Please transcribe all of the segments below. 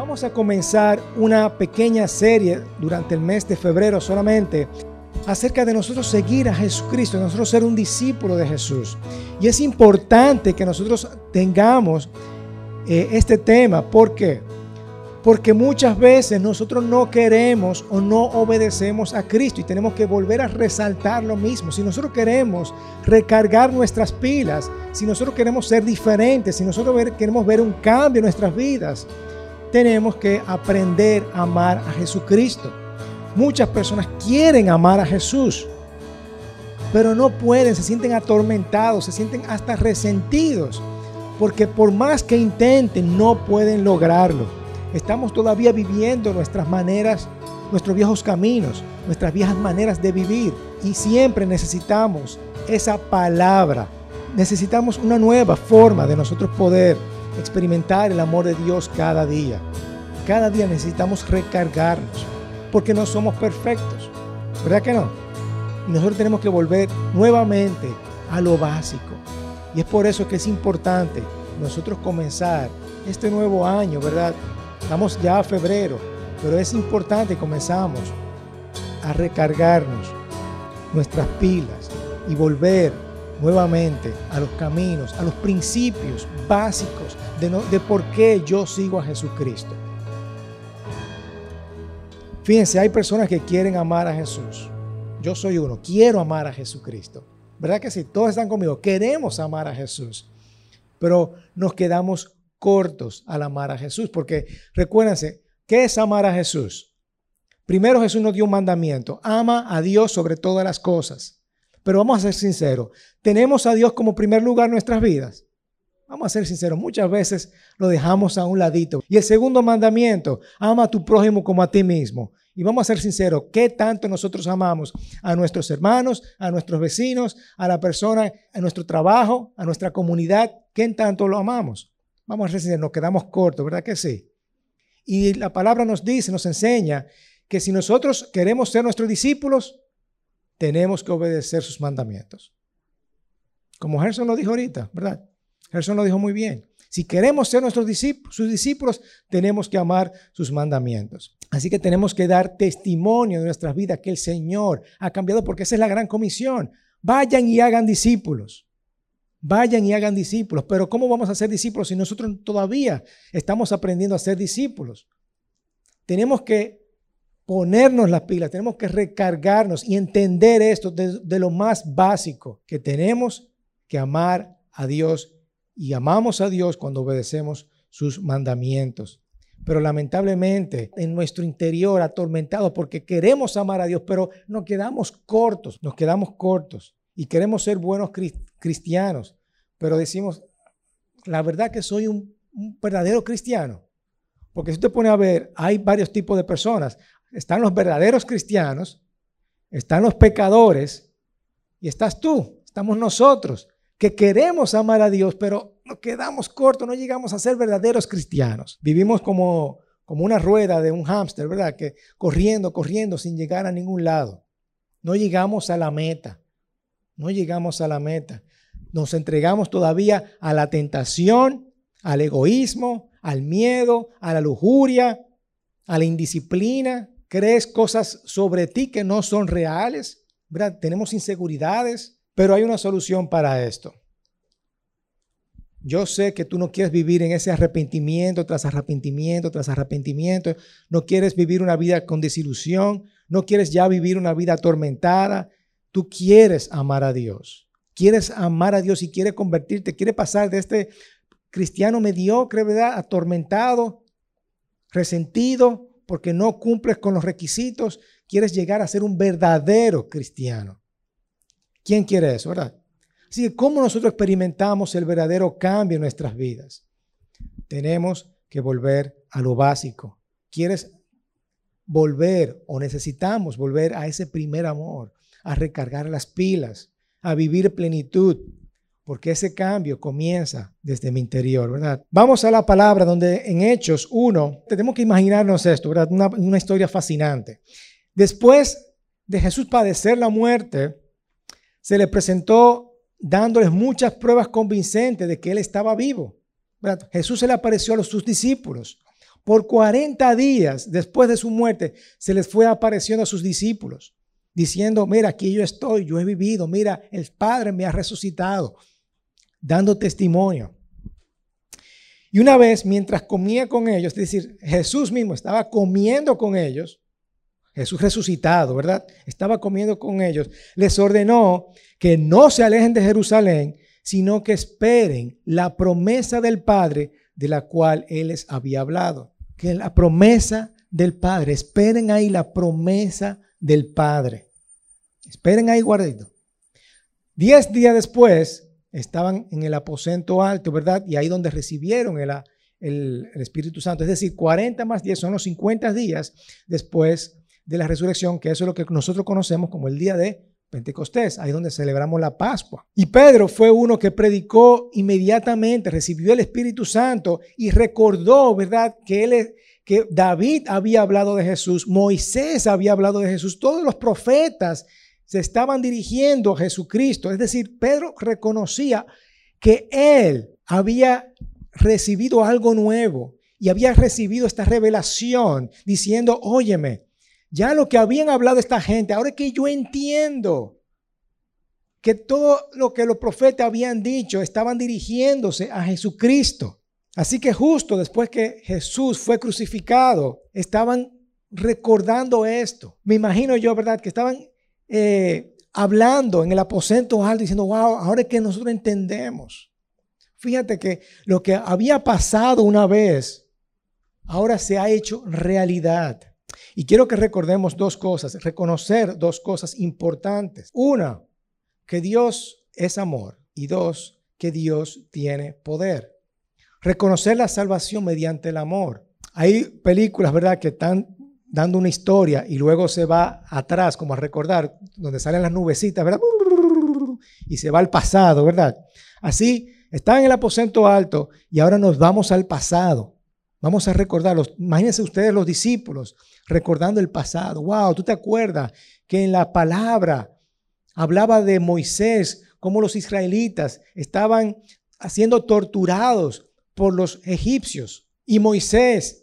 Vamos a comenzar una pequeña serie durante el mes de febrero solamente acerca de nosotros seguir a Jesucristo, de nosotros ser un discípulo de Jesús. Y es importante que nosotros tengamos eh, este tema. ¿Por qué? Porque muchas veces nosotros no queremos o no obedecemos a Cristo y tenemos que volver a resaltar lo mismo. Si nosotros queremos recargar nuestras pilas, si nosotros queremos ser diferentes, si nosotros queremos ver un cambio en nuestras vidas, tenemos que aprender a amar a Jesucristo. Muchas personas quieren amar a Jesús, pero no pueden, se sienten atormentados, se sienten hasta resentidos, porque por más que intenten, no pueden lograrlo. Estamos todavía viviendo nuestras maneras, nuestros viejos caminos, nuestras viejas maneras de vivir. Y siempre necesitamos esa palabra. Necesitamos una nueva forma de nosotros poder experimentar el amor de Dios cada día. Cada día necesitamos recargarnos porque no somos perfectos. ¿Verdad que no? Nosotros tenemos que volver nuevamente a lo básico. Y es por eso que es importante nosotros comenzar este nuevo año, ¿verdad? Estamos ya a febrero, pero es importante comenzamos a recargarnos nuestras pilas y volver nuevamente a los caminos, a los principios básicos de, por qué yo sigo a Jesucristo. Fíjense, hay personas que quieren amar a Jesús. Yo soy uno, quiero amar a Jesucristo. ¿Verdad que sí? Todos están conmigo, queremos amar a Jesús, pero nos quedamos cortos al amar a Jesús, porque recuérdense, ¿qué es amar a Jesús? Primero Jesús nos dio un mandamiento, ama a Dios sobre todas las cosas. Pero vamos a ser sinceros, ¿tenemos a Dios como primer lugar en nuestras vidas? Vamos a ser sinceros, muchas veces lo dejamos a un ladito. Y el segundo mandamiento, ama a tu prójimo como a ti mismo. Y vamos a ser sinceros, ¿qué tanto nosotros amamos a nuestros hermanos, a nuestros vecinos, a la persona, a nuestro trabajo, a nuestra comunidad? ¿Qué tanto lo amamos? Vamos a decir, nos quedamos cortos, ¿verdad que sí? Y la palabra nos dice, nos enseña que si nosotros queremos ser nuestros discípulos, tenemos que obedecer sus mandamientos. Como Gerson lo dijo ahorita, ¿verdad? Gerson lo dijo muy bien. Si queremos ser nuestros discípulos, sus discípulos, tenemos que amar sus mandamientos. Así que tenemos que dar testimonio de nuestras vidas que el Señor ha cambiado porque esa es la gran comisión. Vayan y hagan discípulos. Vayan y hagan discípulos. Pero ¿cómo vamos a ser discípulos si nosotros todavía estamos aprendiendo a ser discípulos? Tenemos que ponernos las pilas, tenemos que recargarnos y entender esto de, lo más básico, que tenemos que amar a Dios y amamos a Dios cuando obedecemos sus mandamientos. Pero lamentablemente en nuestro interior atormentado porque queremos amar a Dios, pero nos quedamos cortos, nos quedamos cortos y queremos ser buenos cristianos, pero decimos, la verdad que soy un, verdadero cristiano. Porque si usted pone a ver, hay varios tipos de personas. Están los verdaderos cristianos, están los pecadores y estás tú, estamos nosotros, que queremos amar a Dios, pero nos quedamos cortos, no llegamos a ser verdaderos cristianos. Vivimos como, como una rueda de un hámster, ¿verdad? Que corriendo, corriendo sin llegar a ningún lado. No llegamos a la meta. No llegamos a la meta. Nos entregamos todavía a la tentación, al egoísmo, al miedo, a la lujuria, a la indisciplina. Crees cosas sobre ti que no son reales. Tenemos inseguridades, pero hay una solución para esto. Yo sé que tú no quieres vivir en ese arrepentimiento tras arrepentimiento tras arrepentimiento. No quieres vivir una vida con desilusión. No quieres ya vivir una vida atormentada. Tú quieres amar a Dios. Quieres amar a Dios y quieres convertirte, quieres pasar de este cristiano mediocre, ¿verdad? Atormentado, resentido, porque no cumples con los requisitos. Quieres llegar a ser un verdadero cristiano. ¿Quién quiere eso, verdad? Así que, ¿cómo nosotros experimentamos el verdadero cambio en nuestras vidas? Tenemos que volver a lo básico. ¿Quieres volver o necesitamos volver a ese primer amor? a recargar las pilas, a vivir plenitud, porque ese cambio comienza desde mi interior, ¿verdad? Vamos a la palabra donde en Hechos 1, tenemos que imaginarnos esto, ¿verdad? Una, una historia fascinante. Después de Jesús padecer la muerte, se le presentó dándoles muchas pruebas convincentes de que él estaba vivo. Jesús se le apareció a sus discípulos Por 40 días después de su muerte, se les fue apareciendo a sus discípulos, diciendo, mira, aquí yo estoy, yo he vivido, mira, el Padre me ha resucitado, dando testimonio. Y una vez, mientras comía con ellos, es decir, Jesús mismo estaba comiendo con ellos, Jesús resucitado, ¿verdad? Estaba comiendo con ellos, les ordenó que no se alejen de Jerusalén, sino que esperen la promesa del Padre de la cual Él les había hablado. Que la promesa del Padre, esperen ahí la promesa del Padre. Esperen ahí, guardito. Diez días después, estaban en el aposento alto, ¿verdad? Y ahí donde recibieron el, el, Espíritu Santo. Es decir, 40 más 10 son los 50 días después de la resurrección, que eso es lo que nosotros conocemos como el día de Pentecostés, ahí donde celebramos la Pascua. Y Pedro fue uno que predicó inmediatamente, recibió el Espíritu Santo y recordó, ¿verdad?, que él que David había hablado de Jesús, Moisés había hablado de Jesús, todos los profetas se estaban dirigiendo a Jesucristo. Es decir, Pedro reconocía que él había recibido algo nuevo y había recibido esta revelación diciendo, óyeme, ya lo que habían hablado esta gente, ahora que yo entiendo que todo lo que los profetas habían dicho estaban dirigiéndose a Jesucristo. Así que justo después que Jesús fue crucificado, estaban recordando esto. Me imagino yo, ¿verdad? Que estaban eh, hablando en el aposento alto, diciendo, wow, ahora es que nosotros entendemos. Fíjate que lo que había pasado una vez, ahora se ha hecho realidad. Y quiero que recordemos dos cosas, reconocer dos cosas importantes. Una, que Dios es amor. Y dos, que Dios tiene poder. Reconocer la salvación mediante el amor. Hay películas, ¿verdad?, que están dando una historia y luego se va atrás, como a recordar, donde salen las nubecitas, ¿verdad? Y se va al pasado, ¿verdad? Así, está en el aposento alto y ahora nos vamos al pasado. Vamos a recordarlos. Imagínense ustedes los discípulos recordando el pasado. Wow, tú te acuerdas que en la palabra hablaba de Moisés, cómo los israelitas estaban siendo torturados por los egipcios. Y Moisés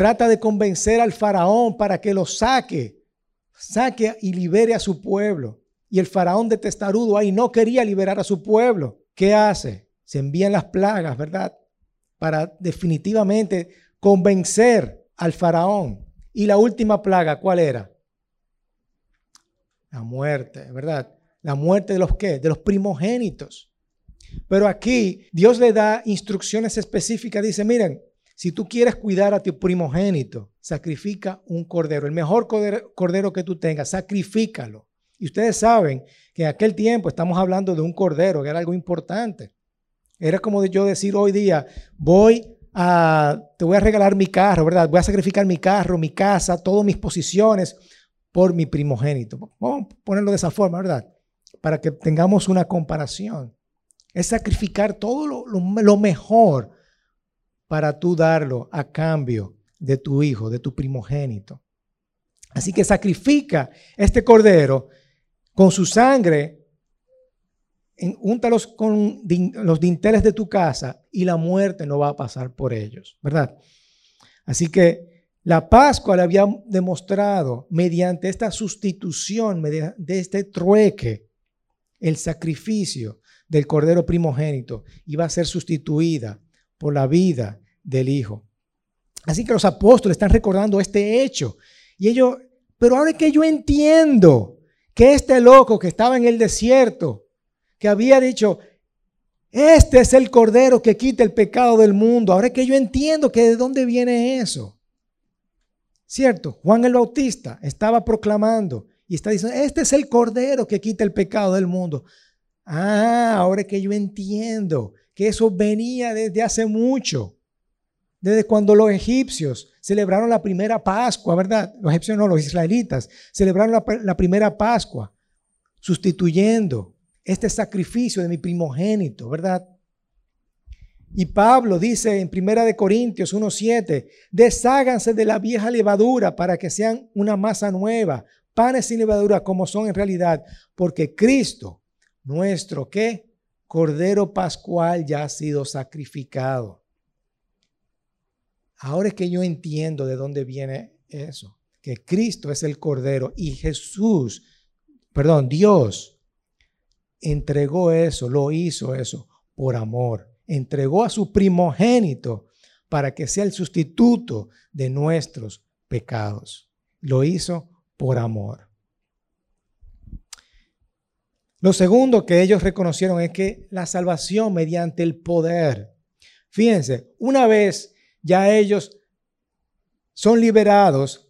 Trata de convencer al faraón para que lo saque, saque y libere a su pueblo. Y el faraón de testarudo ahí no quería liberar a su pueblo. ¿Qué hace? Se envían las plagas, ¿verdad? Para definitivamente convencer al faraón. Y la última plaga, ¿cuál era? La muerte, ¿verdad? La muerte de los qué? De los primogénitos. Pero aquí Dios le da instrucciones específicas. Dice, miren, si tú quieres cuidar a tu primogénito, sacrifica un cordero, el mejor cordero, que tú tengas, sacrifícalo. Y ustedes saben que en aquel tiempo estamos hablando de un cordero, que era algo importante. Era como yo decir hoy día, voy a, te voy a regalar mi carro, ¿verdad? Voy a sacrificar mi carro, mi casa, todas mis posiciones por mi primogénito. Vamos a ponerlo de esa forma, ¿verdad? Para que tengamos una comparación. Es sacrificar todo lo mejor para tú darlo a cambio de tu hijo, de tu primogénito. Así que sacrifica este cordero con su sangre, úntalos con los dinteles de tu casa y la muerte no va a pasar por ellos, ¿verdad? Así que la Pascua le había demostrado mediante esta sustitución, de este trueque, el sacrificio del cordero primogénito iba a ser sustituida por la vida del Hijo. Así que los apóstoles están recordando este hecho. Y ellos, pero ahora que yo entiendo que este loco que estaba en el desierto, que había dicho, este es el cordero que quita el pecado del mundo, ahora que yo entiendo que de dónde viene eso. ¿Cierto? Juan el Bautista estaba proclamando y está diciendo, este es el cordero que quita el pecado del mundo. Ah, ahora que yo entiendo que eso venía desde hace mucho. Desde cuando los egipcios celebraron la primera Pascua, ¿verdad? Los egipcios no, los israelitas celebraron la, primera Pascua, sustituyendo este sacrificio de mi primogénito, ¿verdad? Y Pablo dice en Primera de Corintios 1:7, desháganse de la vieja levadura para que sean una masa nueva, panes sin levadura como son en realidad, porque Cristo, nuestro qué? Cordero pascual ya ha sido sacrificado. ahora es que yo entiendo de dónde viene eso, que Cristo es el Cordero y Jesús, perdón, Dios entregó eso, lo hizo eso por amor. Entregó a su primogénito para que sea el sustituto de nuestros pecados. Lo hizo por amor. Lo segundo que ellos reconocieron es que la salvación mediante el poder. Fíjense, una vez ya ellos son liberados,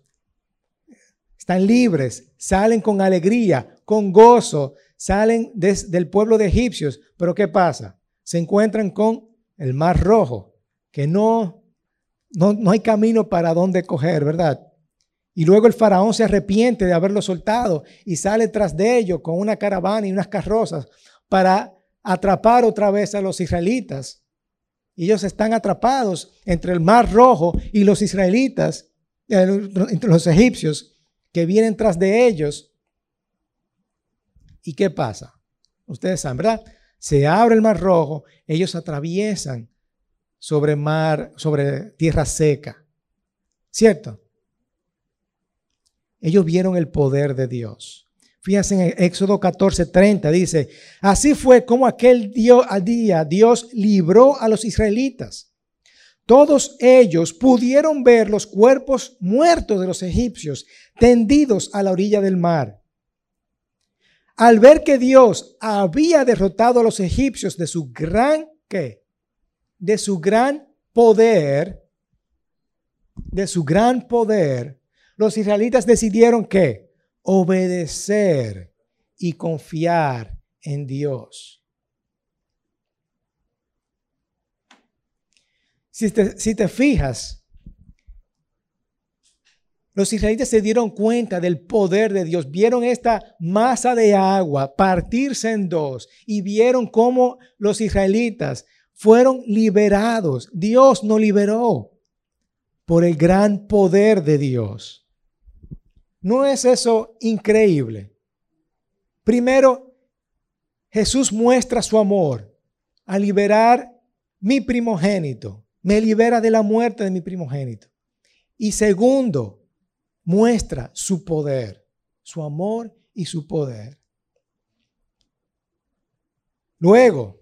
están libres, salen con alegría, con gozo, salen del pueblo de egipcios, pero ¿qué pasa? Se encuentran con el mar rojo, que no, no, no hay camino para dónde coger, ¿verdad? Y luego el faraón se arrepiente de haberlo soltado y sale tras de ellos con una caravana y unas carrozas para atrapar otra vez a los israelitas. Ellos están atrapados entre el mar rojo y los israelitas, eh, entre los egipcios que vienen tras de ellos. ¿Y qué pasa? Ustedes saben, ¿verdad? Se abre el mar rojo, ellos atraviesan sobre mar, sobre tierra seca. ¿Cierto? Ellos vieron el poder de Dios. Fíjense en Éxodo 14, 30, dice, así fue como aquel día Dios libró a los israelitas. Todos ellos pudieron ver los cuerpos muertos de los egipcios tendidos a la orilla del mar. Al ver que Dios había derrotado a los egipcios de su gran, ¿qué? De su gran poder, de su gran poder, los israelitas decidieron que obedecer y confiar en Dios. Si te, si te fijas, los israelitas se dieron cuenta del poder de Dios, vieron esta masa de agua partirse en dos y vieron cómo los israelitas fueron liberados. Dios nos liberó por el gran poder de Dios. ¿No es eso increíble? Primero, Jesús muestra su amor a liberar mi primogénito. Me libera de la muerte de mi primogénito. Y segundo, muestra su poder, su amor y su poder. Luego,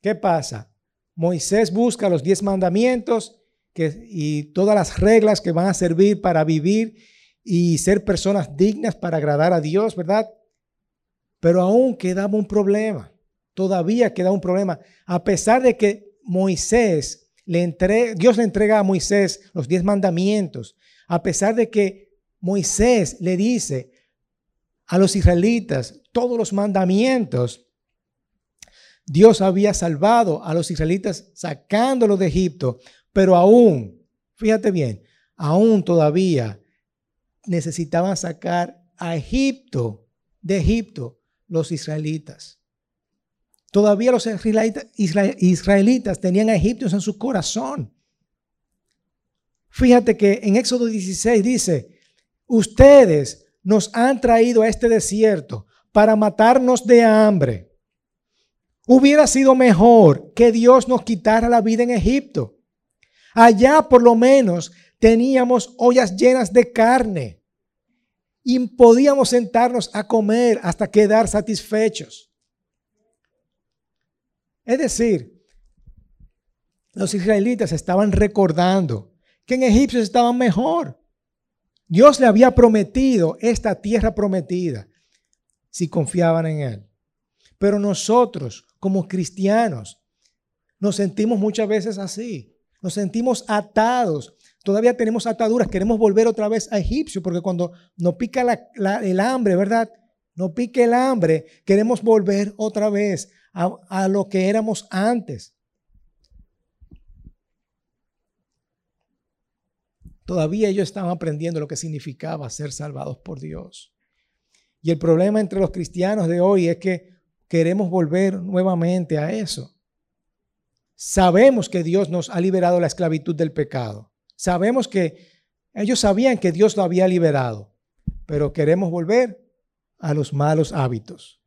¿qué pasa? Moisés busca los diez mandamientos y todas las reglas que van a servir para vivir y ser personas dignas para agradar a Dios, ¿verdad? Pero aún quedaba un problema, todavía queda un problema. A pesar de que Moisés le Dios le entrega a Moisés los diez mandamientos, a pesar de que Moisés le dice a los israelitas todos los mandamientos, Dios había salvado a los israelitas sacándolos de Egipto, pero aún, fíjate bien, aún todavía necesitaban sacar a Egipto, de Egipto, los israelitas. Todavía los israelitas, tenían a egipcios en su corazón. Fíjate que en Éxodo 16 dice, ustedes nos han traído a este desierto para matarnos de hambre. Hubiera sido mejor que Dios nos quitara la vida en Egipto. Allá por lo menos teníamos ollas llenas de carne y podíamos sentarnos a comer hasta quedar satisfechos. Es decir, los israelitas estaban recordando que en Egipto estaban mejor. Dios le había prometido esta tierra prometida si confiaban en Él. Pero nosotros, como cristianos, nos sentimos muchas veces así. Nos sentimos atados Todavía tenemos ataduras, queremos volver otra vez a Egipcio, porque cuando nos pica el hambre, ¿verdad? Nos pique el hambre, queremos volver otra vez a lo que éramos antes. Todavía ellos estaban aprendiendo lo que significaba ser salvados por Dios. Y el problema entre los cristianos de hoy es que queremos volver nuevamente a eso. Sabemos que Dios nos ha liberado la esclavitud del pecado. Sabemos que ellos sabían que Dios lo había liberado, pero queremos volver a los malos hábitos.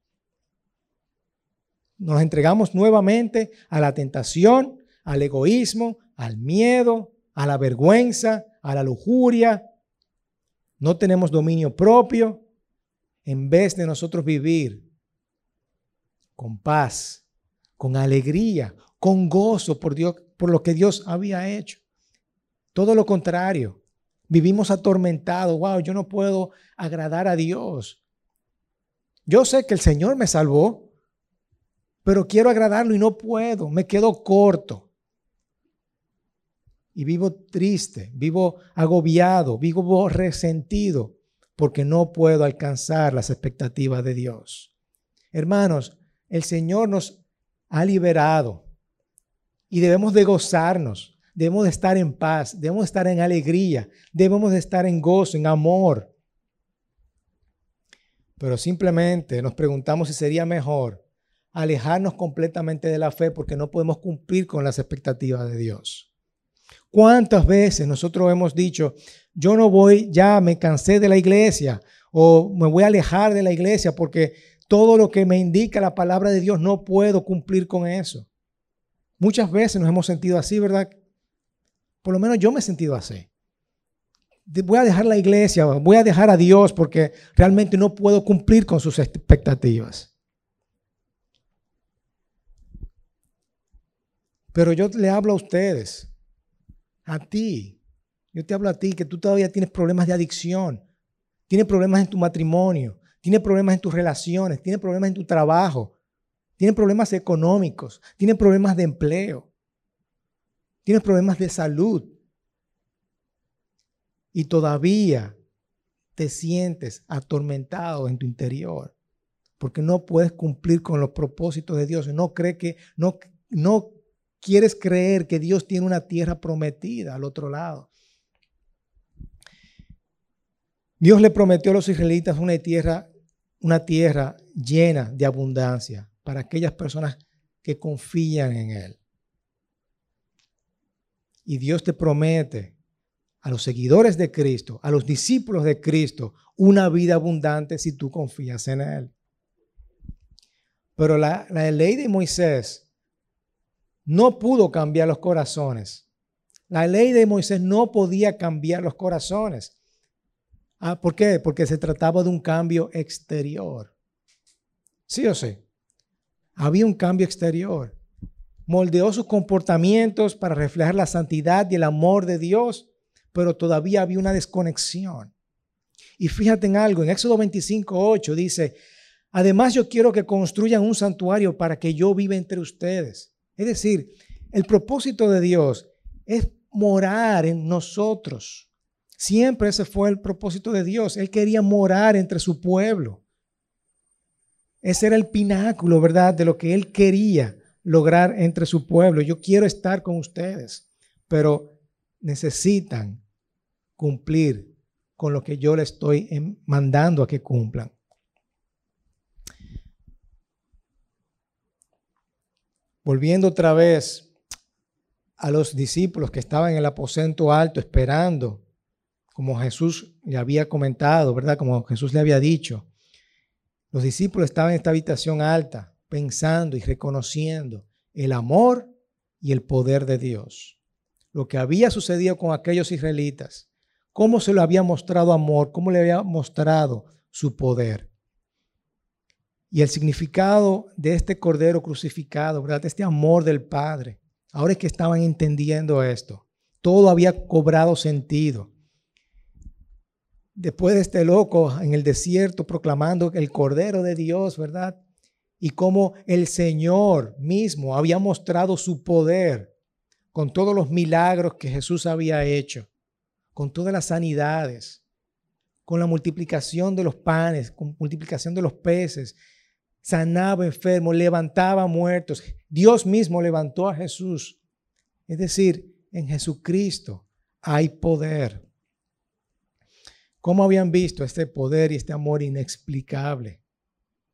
Nos entregamos nuevamente a la tentación, al egoísmo, al miedo, a la vergüenza, a la lujuria. No tenemos dominio propio. En vez de nosotros vivir con paz, con alegría, con gozo por Dios, por lo que Dios había hecho. Todo lo contrario. Vivimos atormentados. Wow, yo no puedo agradar a Dios. Yo sé que el Señor me salvó, pero quiero agradarlo y no puedo. Me quedo corto. Y vivo triste, vivo agobiado, vivo resentido porque no puedo alcanzar las expectativas de Dios. Hermanos, el Señor nos ha liberado y debemos de gozarnos, debemos de estar en paz, debemos de estar en alegría, debemos de estar en gozo, en amor. Pero simplemente nos preguntamos si sería mejor alejarnos completamente de la fe porque no podemos cumplir con las expectativas de Dios. ¿Cuántas veces nosotros hemos dicho, yo no voy, ya me cansé de la iglesia o me voy a alejar de la iglesia porque todo lo que me indica la palabra de Dios no puedo cumplir con eso? Muchas veces nos hemos sentido así, ¿verdad? Por lo menos yo me he sentido así. Voy a dejar la iglesia, voy a dejar a Dios porque realmente no puedo cumplir con sus expectativas. Pero yo le hablo a ustedes, a ti. Yo te hablo a ti que tú todavía tienes problemas de adicción, tienes problemas en tu matrimonio, tienes problemas en tus relaciones, tienes problemas en tu trabajo, tienen problemas económicos, tienen problemas de empleo, tienen problemas de salud. Y todavía te sientes atormentado en tu interior porque no puedes cumplir con los propósitos de Dios. No cree que no no quieres creer que Dios tiene una tierra prometida al otro lado. Dios le prometió a los israelitas una tierra, una tierra llena de abundancia para aquellas personas que confían en Él. Y Dios te promete a los seguidores de Cristo, a los discípulos de Cristo, una vida abundante si tú confías en Él. Pero la, ley de Moisés no pudo cambiar los corazones. La ley de Moisés no podía cambiar los corazones. Ah, ¿Por qué? Porque se trataba de un cambio exterior. ¿Sí o sí? había un cambio exterior. Moldeó sus comportamientos para reflejar la santidad y el amor de Dios, pero todavía había una desconexión. Y fíjate en algo, en Éxodo 25, 8 dice, además yo quiero que construyan un santuario para que yo viva entre ustedes. Es decir, el propósito de Dios es morar en nosotros. Siempre ese fue el propósito de Dios. Él quería morar entre su pueblo. Ese era el pináculo, ¿verdad?, de lo que él quería lograr entre su pueblo. Yo quiero estar con ustedes, pero necesitan cumplir con lo que yo les estoy mandando a que cumplan. Volviendo otra vez a los discípulos que estaban en el aposento alto esperando, como Jesús le había comentado, ¿verdad? Como Jesús le había dicho. Los discípulos estaban en esta habitación alta, pensando y reconociendo el amor y el poder de Dios. Lo que había sucedido con aquellos israelitas, cómo se le había mostrado amor, cómo le había mostrado su poder. Y el significado de este cordero crucificado, ¿verdad? Este amor del Padre. Ahora es que estaban entendiendo esto. Todo había cobrado sentido después de este loco en el desierto proclamando el Cordero de Dios, ¿verdad? Y cómo el Señor mismo había mostrado su poder con todos los milagros que Jesús había hecho, con todas las sanidades, con la multiplicación de los panes, con multiplicación de los peces, sanaba enfermos, levantaba muertos. Dios mismo levantó a Jesús. Es decir, en Jesucristo hay poder. ¿Cómo habían visto este poder y este amor inexplicable?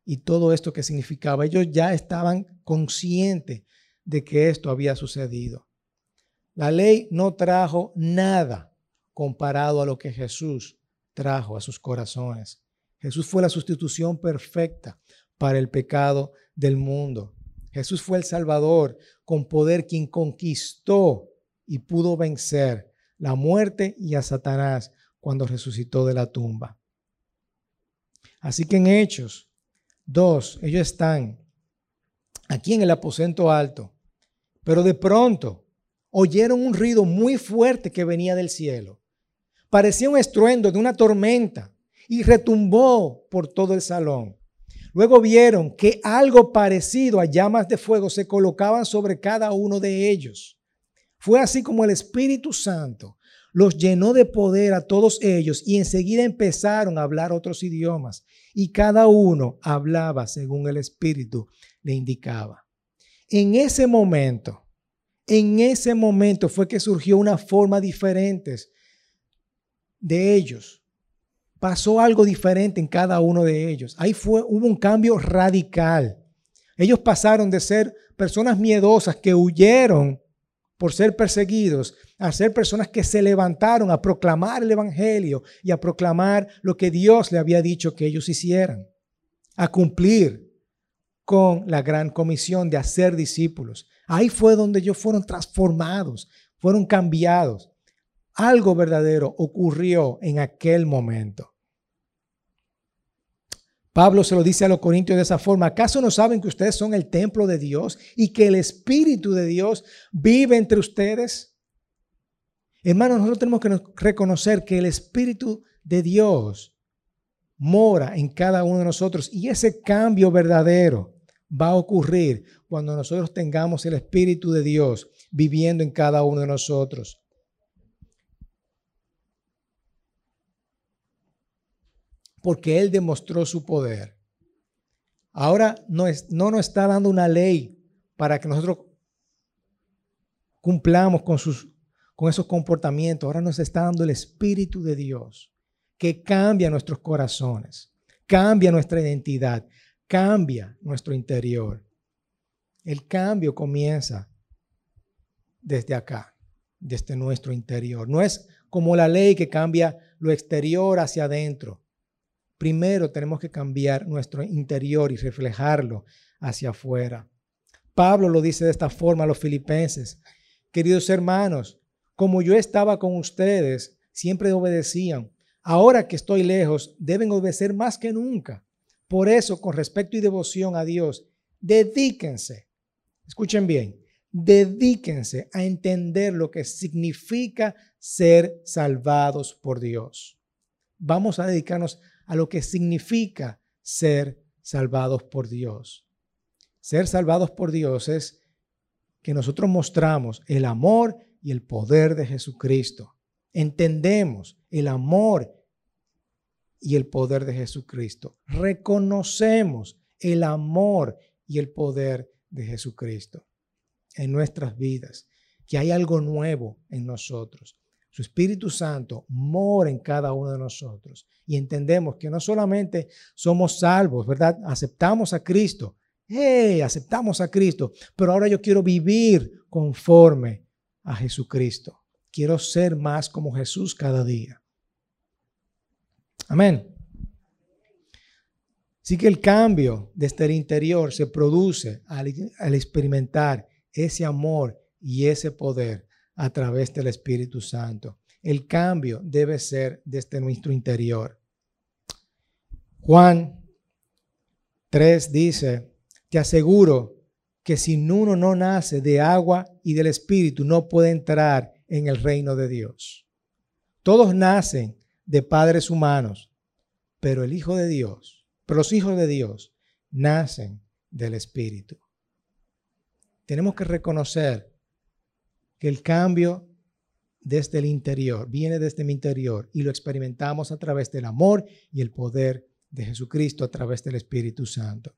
Y todo esto que significaba. Ellos ya estaban conscientes de que esto había sucedido. La ley no trajo nada comparado a lo que Jesús trajo a sus corazones. Jesús fue la sustitución perfecta para el pecado del mundo. Jesús fue el Salvador con poder quien conquistó y pudo vencer la muerte y a Satanás cuando resucitó de la tumba. Así que en Hechos 2, ellos están aquí en el aposento alto, pero de pronto oyeron un ruido muy fuerte que venía del cielo. Parecía un estruendo de una tormenta y retumbó por todo el salón. Luego vieron que algo parecido a llamas de fuego se colocaban sobre cada uno de ellos. Fue así como el Espíritu Santo los llenó de poder a todos ellos y enseguida empezaron a hablar otros idiomas y cada uno hablaba según el Espíritu le indicaba. En ese momento, en ese momento fue que surgió una forma diferente de ellos pasó algo diferente en cada uno de ellos. Ahí fue, hubo un cambio radical. Ellos pasaron de ser personas miedosas que huyeron por ser perseguidos a ser personas que se levantaron a proclamar el Evangelio y a proclamar lo que Dios le había dicho que ellos hicieran, a cumplir con la gran comisión de hacer discípulos. Ahí fue donde ellos fueron transformados, fueron cambiados. Algo verdadero ocurrió en aquel momento. Pablo se lo dice a los corintios de esa forma. ¿Acaso no saben que ustedes son el templo de Dios y que el Espíritu de Dios vive entre ustedes? Hermanos, nosotros tenemos que reconocer que el Espíritu de Dios mora en cada uno de nosotros y ese cambio verdadero va a ocurrir cuando nosotros tengamos el Espíritu de Dios viviendo en cada uno de nosotros. Porque Él demostró su poder. Ahora no, no nos está dando una ley para que nosotros cumplamos con, sus, con esos comportamientos. Ahora nos está dando el Espíritu de Dios que cambia nuestros corazones, cambia nuestra identidad, cambia nuestro interior. El cambio comienza desde acá, desde nuestro interior. No es como la ley que cambia lo exterior hacia adentro primero tenemos que cambiar nuestro interior y reflejarlo hacia afuera. Pablo lo dice de esta forma a los filipenses. Queridos hermanos, como yo estaba con ustedes, siempre obedecían. Ahora que estoy lejos, deben obedecer más que nunca. Por eso, con respecto y devoción a Dios, dedíquense, escuchen bien, dedíquense a entender lo que significa ser salvados por Dios. Vamos a dedicarnos a lo que significa ser salvados por Dios. Ser salvados por Dios es que nosotros mostramos el amor y el poder de Jesucristo. Entendemos el amor y el poder de Jesucristo. Reconocemos el amor y el poder de Jesucristo en nuestras vidas, que hay algo nuevo en nosotros. Su Espíritu Santo mora en cada uno de nosotros y entendemos que no solamente somos salvos, ¿verdad? Aceptamos a Cristo. ¡Hey! Aceptamos a Cristo, pero ahora yo quiero vivir conforme a Jesucristo. Quiero ser más como Jesús cada día. Amén. Así que el cambio desde el interior se produce al, al experimentar ese amor y ese poder a través del Espíritu Santo. El cambio debe ser desde nuestro interior. Juan 3 dice, te aseguro que si uno no nace de agua y del Espíritu, no puede entrar en el reino de Dios. Todos nacen de padres humanos, pero el Hijo de Dios, pero los hijos de Dios nacen del Espíritu. Tenemos que reconocer que el cambio desde el interior viene desde mi interior y lo experimentamos a través del amor y el poder de Jesucristo a través del Espíritu Santo.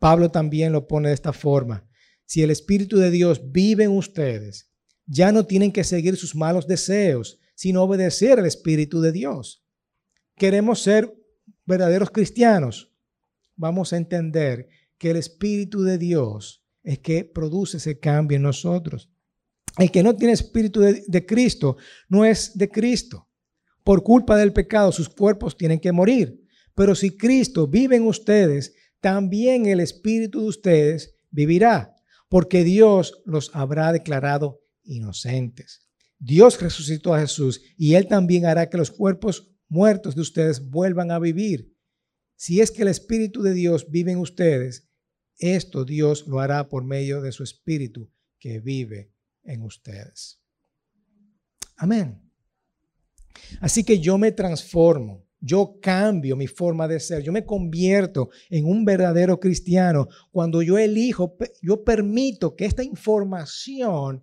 Pablo también lo pone de esta forma. Si el Espíritu de Dios vive en ustedes, ya no tienen que seguir sus malos deseos, sino obedecer al Espíritu de Dios. Queremos ser verdaderos cristianos. Vamos a entender que el Espíritu de Dios es que produce ese cambio en nosotros. El que no tiene espíritu de, Cristo no es de Cristo. Por culpa del pecado sus cuerpos tienen que morir. Pero si Cristo vive en ustedes, también el espíritu de ustedes vivirá, porque Dios los habrá declarado inocentes. Dios resucitó a Jesús y Él también hará que los cuerpos muertos de ustedes vuelvan a vivir. Si es que el Espíritu de Dios vive en ustedes, esto Dios lo hará por medio de su Espíritu que vive en ustedes. Amén. Así que yo me transformo, yo cambio mi forma de ser, yo me convierto en un verdadero cristiano cuando yo elijo, yo permito que esta información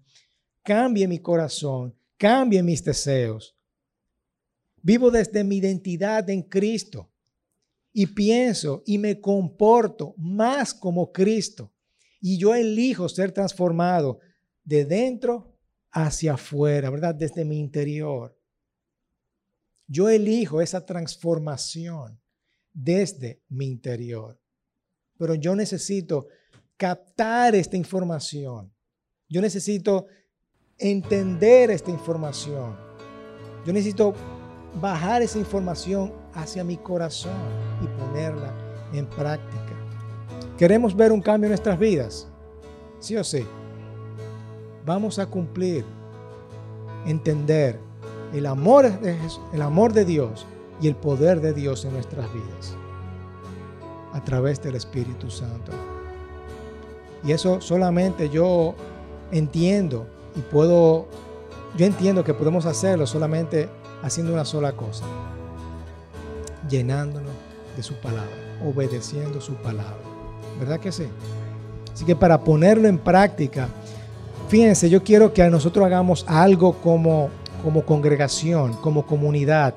cambie mi corazón, cambie mis deseos. Vivo desde mi identidad en Cristo y pienso y me comporto más como Cristo. Y yo elijo ser transformado de dentro hacia afuera, ¿verdad? Desde mi interior. Yo elijo esa transformación desde mi interior. Pero yo necesito captar esta información. Yo necesito entender esta información. Yo necesito bajar esa información hacia mi corazón y ponerla en práctica. ¿Queremos ver un cambio en nuestras vidas? Sí o sí. Vamos a cumplir, entender el amor de, el amor de Dios y el poder de Dios en nuestras vidas a través del Espíritu Santo. Y eso solamente yo entiendo y puedo, yo entiendo que podemos hacerlo solamente haciendo una sola cosa, llenándonos de su palabra, obedeciendo su palabra. ¿Verdad que sí? Así que para ponerlo en práctica, fíjense, yo quiero que nosotros hagamos algo como, como congregación, como comunidad.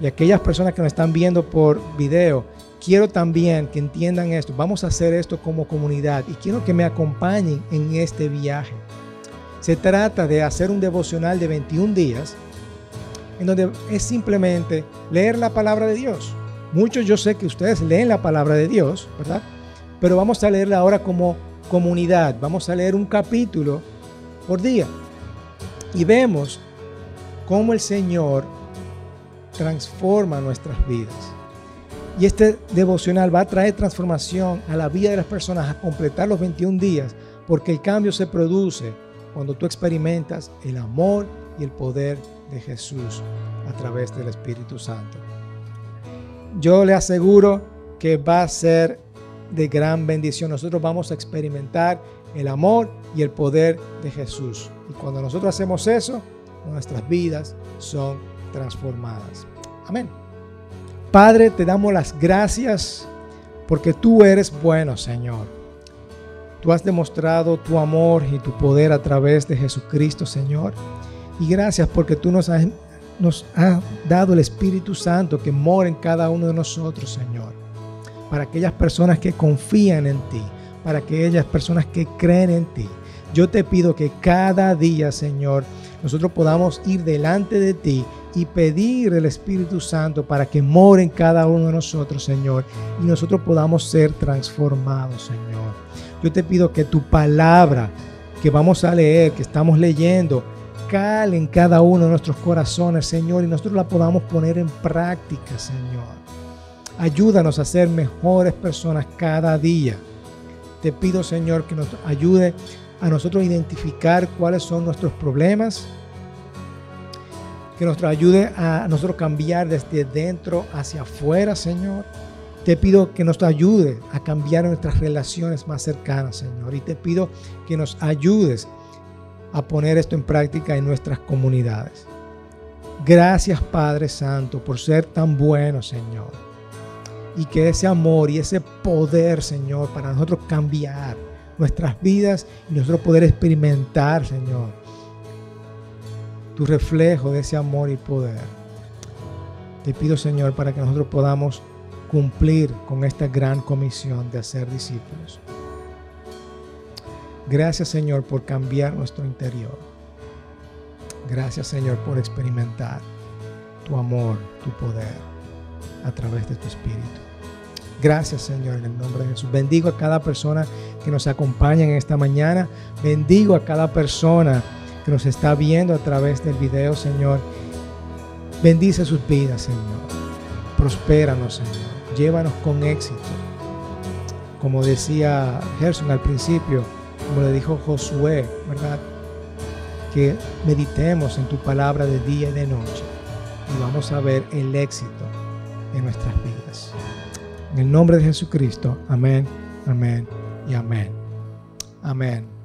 Y aquellas personas que nos están viendo por video, quiero también que entiendan esto. Vamos a hacer esto como comunidad y quiero que me acompañen en este viaje. Se trata de hacer un devocional de 21 días en donde es simplemente leer la palabra de Dios. Muchos yo sé que ustedes leen la palabra de Dios, ¿verdad? Pero vamos a leerla ahora como comunidad. Vamos a leer un capítulo por día. Y vemos cómo el Señor transforma nuestras vidas. Y este devocional va a traer transformación a la vida de las personas a completar los 21 días, porque el cambio se produce cuando tú experimentas el amor y el poder de Jesús a través del Espíritu Santo. Yo le aseguro que va a ser de gran bendición. Nosotros vamos a experimentar el amor y el poder de Jesús. Y cuando nosotros hacemos eso, nuestras vidas son transformadas. Amén. Padre, te damos las gracias porque tú eres bueno, Señor. Tú has demostrado tu amor y tu poder a través de Jesucristo, Señor. Y gracias porque tú nos has, nos dado el Espíritu Santo que mora en cada uno de nosotros, Señor. Para aquellas personas que confían en ti, para aquellas personas que creen en ti. Yo te pido que cada día, Señor, nosotros podamos ir delante de ti y pedir el Espíritu Santo para que more en cada uno de nosotros, Señor, y nosotros podamos ser transformados, Señor. Yo te pido que tu palabra que vamos a leer, que estamos leyendo, cale en cada uno de nuestros corazones, Señor, y nosotros la podamos poner en práctica, Señor. Ayúdanos a ser mejores personas cada día. Te pido, Señor, que nos ayude a nosotros identificar cuáles son nuestros problemas, que nos ayude a nosotros cambiar desde dentro hacia afuera, Señor te pido que nos ayude a cambiar nuestras relaciones más cercanas, Señor. Y te pido que nos ayudes a poner esto en práctica en nuestras comunidades. Gracias, Padre Santo, por ser tan bueno, Señor. Y que ese amor y ese poder, Señor, para nosotros cambiar nuestras vidas y nosotros poder experimentar, Señor, tu reflejo de ese amor y poder. Te pido, Señor, para que nosotros podamos cumplir con esta gran comisión de hacer discípulos. Gracias Señor por cambiar nuestro interior. Gracias Señor por experimentar tu amor, tu poder a través de tu Espíritu. Gracias Señor en el nombre de Jesús. Bendigo a cada persona que nos acompaña en esta mañana. Bendigo a cada persona que nos está viendo a través del video Señor. Bendice sus vidas Señor. Prospéranos Señor llévanos con éxito. Como decía Gerson al principio, como le dijo Josué, ¿verdad? que meditemos en tu palabra de día y de noche y vamos a ver el éxito en nuestras vidas. En el nombre de Jesucristo, amén, amén y amén. Amén.